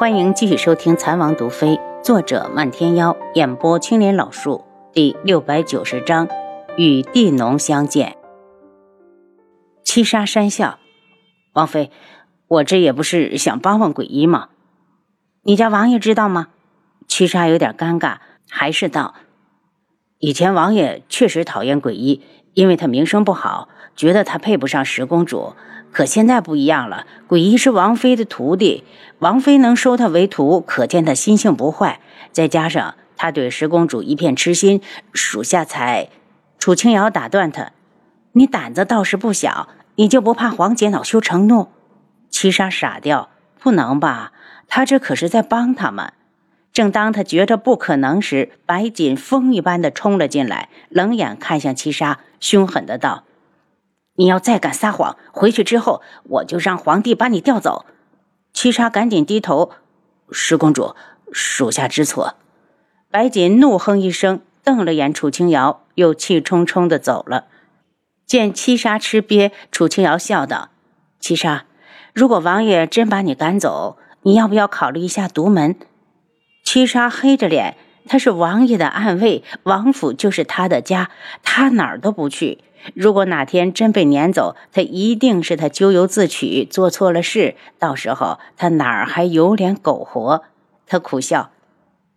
欢迎继续收听《残王毒妃》，作者漫天妖，演播青莲老树，第六百九十章，与地农相见。七杀讪笑，王妃，我这也不是想帮帮鬼医吗？你家王爷知道吗？七杀有点尴尬，还是道：以前王爷确实讨厌鬼医，因为他名声不好，觉得他配不上十公主。可现在不一样了，鬼医是王妃的徒弟，王妃能收他为徒，可见他心性不坏。再加上他对十公主一片痴心，属下才……楚清瑶打断他：“你胆子倒是不小，你就不怕黄姐恼羞成怒？”七杀傻掉：“不能吧？他这可是在帮他们。”正当他觉着不可能时，白锦风一般的冲了进来，冷眼看向七杀，凶狠的道。你要再敢撒谎，回去之后我就让皇帝把你调走。七杀赶紧低头，十公主，属下知错。白锦怒哼一声，瞪了眼楚清瑶，又气冲冲的走了。见七杀吃瘪，楚清瑶笑道：“七杀，如果王爷真把你赶走，你要不要考虑一下独门？”七杀黑着脸，他是王爷的暗卫，王府就是他的家，他哪儿都不去。如果哪天真被撵走，他一定是他咎由自取，做错了事。到时候他哪儿还有脸苟活？他苦笑：“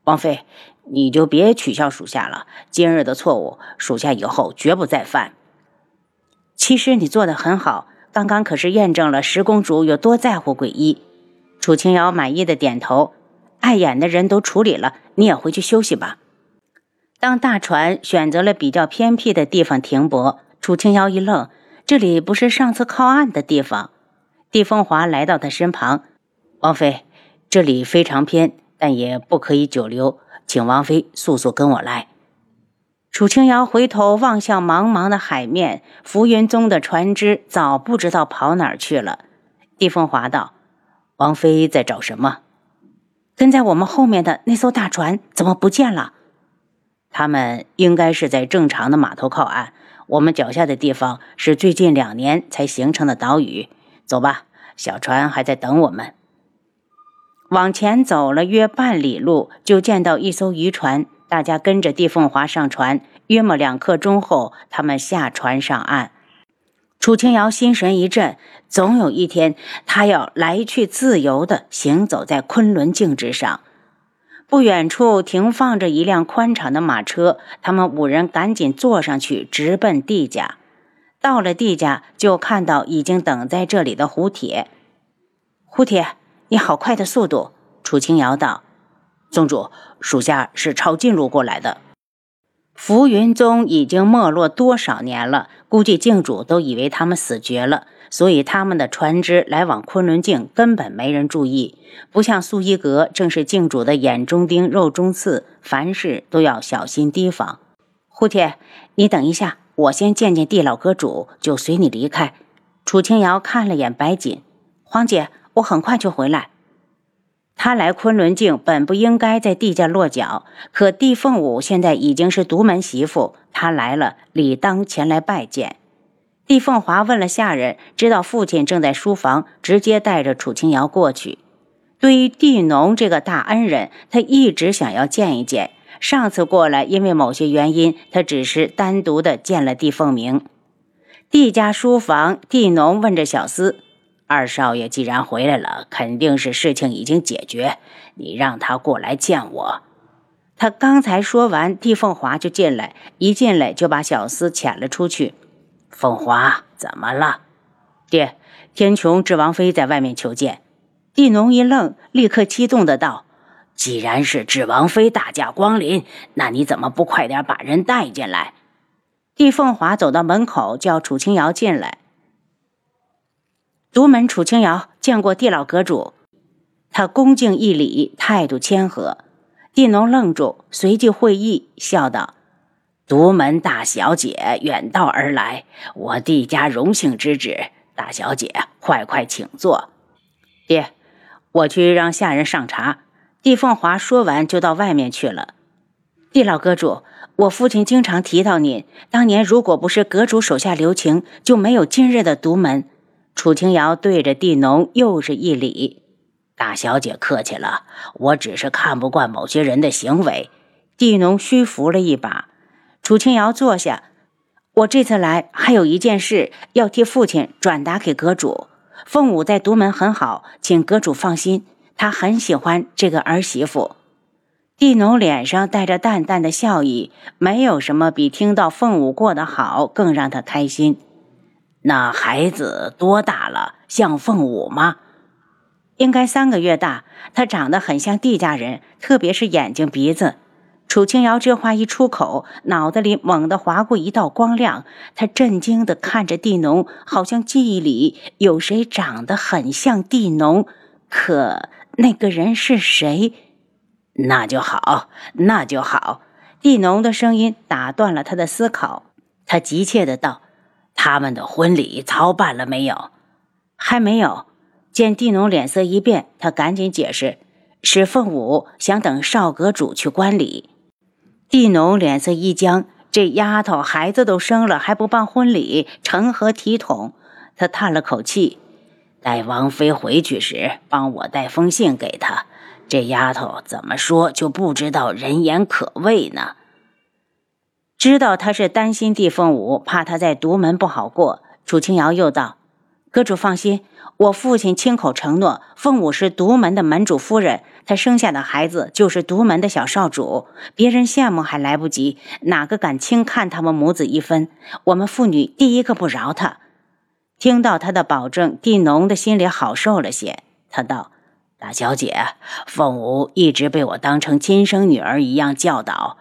王妃，你就别取笑属下了。今日的错误，属下以后绝不再犯。其实你做的很好，刚刚可是验证了十公主有多在乎鬼医。”楚清瑶满意的点头：“碍眼的人都处理了，你也回去休息吧。”当大船选择了比较偏僻的地方停泊。楚清瑶一愣，这里不是上次靠岸的地方。帝风华来到他身旁，王妃，这里非常偏，但也不可以久留，请王妃速速跟我来。楚清瑶回头望向茫茫的海面，浮云宗的船只早不知道跑哪儿去了。帝风华道：“王妃在找什么？跟在我们后面的那艘大船怎么不见了？他们应该是在正常的码头靠岸。”我们脚下的地方是最近两年才形成的岛屿。走吧，小船还在等我们。往前走了约半里路，就见到一艘渔船，大家跟着地凤华上船。约莫两刻钟后，他们下船上岸。楚清瑶心神一震，总有一天，他要来去自由地行走在昆仑镜之上。不远处停放着一辆宽敞的马车，他们五人赶紧坐上去，直奔地家。到了地家，就看到已经等在这里的胡铁。胡铁，你好快的速度！楚清瑶道：“宗主，属下是抄近路过来的。”浮云宗已经没落多少年了？估计镜主都以为他们死绝了。所以他们的船只来往昆仑镜根本没人注意，不像苏一阁，正是镜主的眼中钉、肉中刺，凡事都要小心提防。胡铁，你等一下，我先见见地老阁主，就随你离开。楚清瑶看了眼白锦，黄姐，我很快就回来。他来昆仑镜本不应该在地家落脚，可地凤舞现在已经是独门媳妇，他来了，理当前来拜见。帝凤华问了下人，知道父亲正在书房，直接带着楚清瑶过去。对于地农这个大恩人，他一直想要见一见。上次过来，因为某些原因，他只是单独的见了帝凤鸣。帝家书房，地农问着小厮：“二少爷既然回来了，肯定是事情已经解决。你让他过来见我。”他刚才说完，帝凤华就进来，一进来就把小厮遣了出去。凤华，怎么了？爹，天穹智王妃在外面求见。地农一愣，立刻激动的道：“既然是智王妃大驾光临，那你怎么不快点把人带进来？”帝凤华走到门口，叫楚清瑶进来。独门楚清瑶见过地老阁主，他恭敬一礼，态度谦和。地农愣住，随即会意，笑道。独门大小姐远道而来，我帝家荣幸之至。大小姐，快快请坐。爹，我去让下人上茶。帝凤华说完就到外面去了。帝老阁主，我父亲经常提到您。当年如果不是阁主手下留情，就没有今日的独门。楚清瑶对着地农又是一礼。大小姐客气了，我只是看不惯某些人的行为。地农虚扶了一把，楚清瑶坐下。我这次来还有一件事要替父亲转达给阁主。凤舞在独门很好，请阁主放心，他很喜欢这个儿媳妇。地农脸上带着淡淡的笑意，没有什么比听到凤舞过得好更让他开心。那孩子多大了？像凤舞吗？应该三个月大。他长得很像地家人，特别是眼睛、鼻子。楚清瑶这话一出口，脑袋里猛地划过一道光亮。他震惊地看着地农，好像记忆里有谁长得很像地农，可那个人是谁？那就好，那就好。地农的声音打断了他的思考，他急切的道：“他们的婚礼操办了没有？还没有。”见地农脸色一变，他赶紧解释：“是凤舞想等少阁主去观礼。”地农脸色一僵，这丫头孩子都生了，还不办婚礼，成何体统？他叹了口气：“待王妃回去时，帮我带封信给她。”这丫头怎么说就不知道人言可畏呢？知道他是担心帝凤舞，怕他在独门不好过。楚清瑶又道：“阁主放心，我父亲亲口承诺，凤舞是独门的门主夫人，她生下的孩子就是独门的小少主。别人羡慕还来不及，哪个敢轻看他们母子一分？我们父女第一个不饶他。”听到他的保证，地农的心里好受了些。他道。大小姐，凤舞一直被我当成亲生女儿一样教导。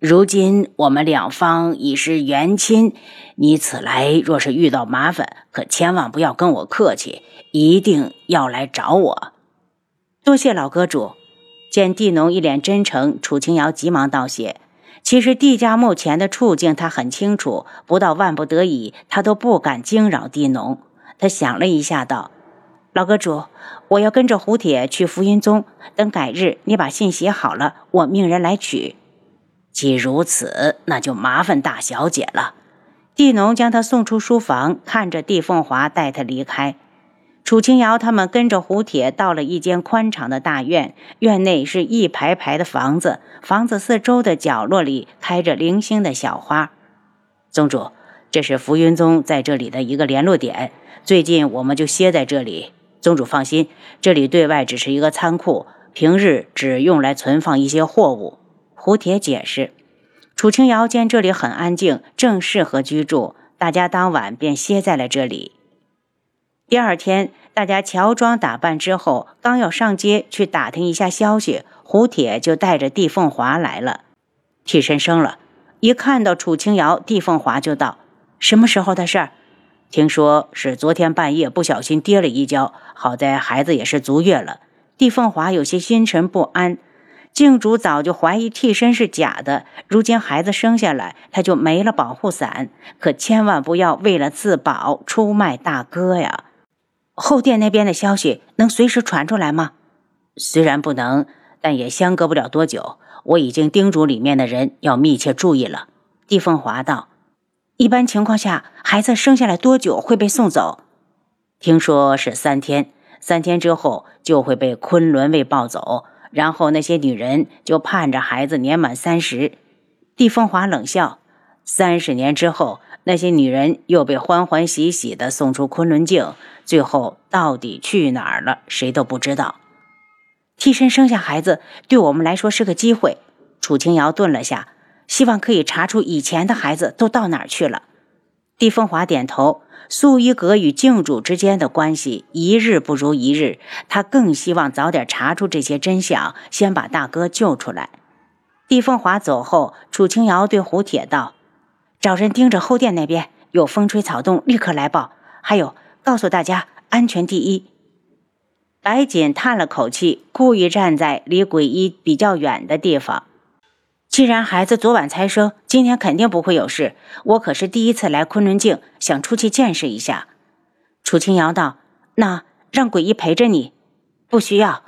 如今我们两方已是元亲，你此来若是遇到麻烦，可千万不要跟我客气，一定要来找我。多谢老阁主。见地农一脸真诚，楚清瑶急忙道谢。其实地家目前的处境他很清楚，不到万不得已，他都不敢惊扰地农。他想了一下，道。老阁主，我要跟着胡铁去福云宗。等改日，你把信写好了，我命人来取。既如此，那就麻烦大小姐了。地农将他送出书房，看着地凤华带他离开。楚清瑶他们跟着胡铁到了一间宽敞的大院，院内是一排排的房子，房子四周的角落里开着零星的小花。宗主，这是浮云宗在这里的一个联络点，最近我们就歇在这里。宗主放心，这里对外只是一个仓库，平日只用来存放一些货物。胡铁解释。楚清瑶见这里很安静，正适合居住，大家当晚便歇在了这里。第二天，大家乔装打扮之后，刚要上街去打听一下消息，胡铁就带着帝凤华来了。替身生了，一看到楚清瑶，帝凤华就道：“什么时候的事儿？”听说是昨天半夜不小心跌了一跤，好在孩子也是足月了。帝凤华有些心神不安，静主早就怀疑替身是假的，如今孩子生下来，他就没了保护伞，可千万不要为了自保出卖大哥呀！后殿那边的消息能随时传出来吗？虽然不能，但也相隔不了多久。我已经叮嘱里面的人要密切注意了。帝凤华道。一般情况下，孩子生下来多久会被送走？听说是三天，三天之后就会被昆仑卫抱走，然后那些女人就盼着孩子年满三十。帝凤华冷笑：三十年之后，那些女人又被欢欢喜喜地送出昆仑镜，最后到底去哪儿了，谁都不知道。替身生下孩子，对我们来说是个机会。楚清瑶顿了下。希望可以查出以前的孩子都到哪儿去了。帝凤华点头。素衣阁与静主之间的关系一日不如一日，他更希望早点查出这些真相，先把大哥救出来。帝凤华走后，楚清瑶对胡铁道：“找人盯着后殿那边，有风吹草动立刻来报。还有，告诉大家安全第一。”白锦叹了口气，故意站在离鬼医比较远的地方。既然孩子昨晚才生，今天肯定不会有事。我可是第一次来昆仑镜，想出去见识一下。楚清瑶道：“那让鬼医陪着你，不需要。”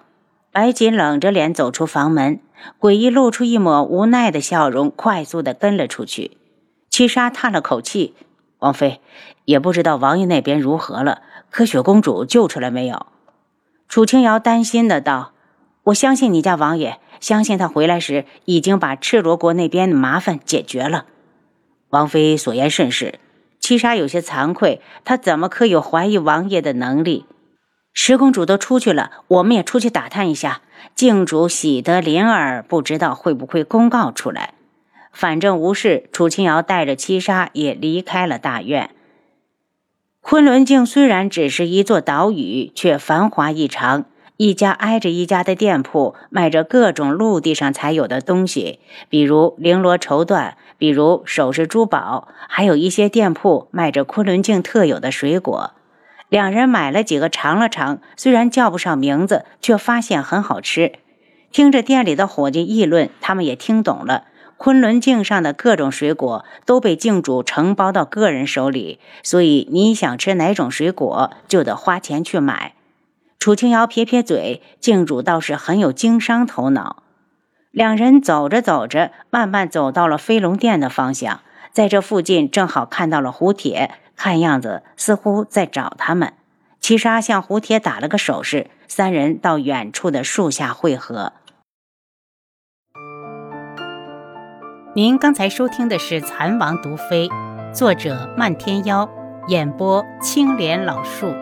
白锦冷着脸走出房门，鬼医露出一抹无奈的笑容，快速的跟了出去。七杀叹了口气：“王妃，也不知道王爷那边如何了，可雪公主救出来没有？”楚清瑶担心的道：“我相信你家王爷，相信他回来时已经把赤罗国那边的麻烦解决了。”王妃所言甚是。七杀有些惭愧，他怎么可有怀疑王爷的能力？十公主都出去了，我们也出去打探一下。靖主喜得灵儿，不知道会不会公告出来。反正无事，楚清瑶带着七杀也离开了大院。昆仑镜虽然只是一座岛屿，却繁华异常。一家挨着一家的店铺，卖着各种陆地上才有的东西，比如绫罗绸缎，比如首饰珠宝，还有一些店铺卖着昆仑镜特有的水果。两人买了几个尝了尝，虽然叫不上名字，却发现很好吃。听着店里的伙计议论，他们也听懂了，昆仑镜上的各种水果都被镜主承包到个人手里，所以你想吃哪种水果，就得花钱去买。楚清瑶撇撇嘴，镜主倒是很有经商头脑。两人走着走着，慢慢走到了飞龙殿的方向，在这附近正好看到了胡铁，看样子似乎在找他们。七杀向胡铁打了个手势，三人到远处的树下汇合。您刚才收听的是《蚕王毒妃》，作者漫天妖，演播青莲老树。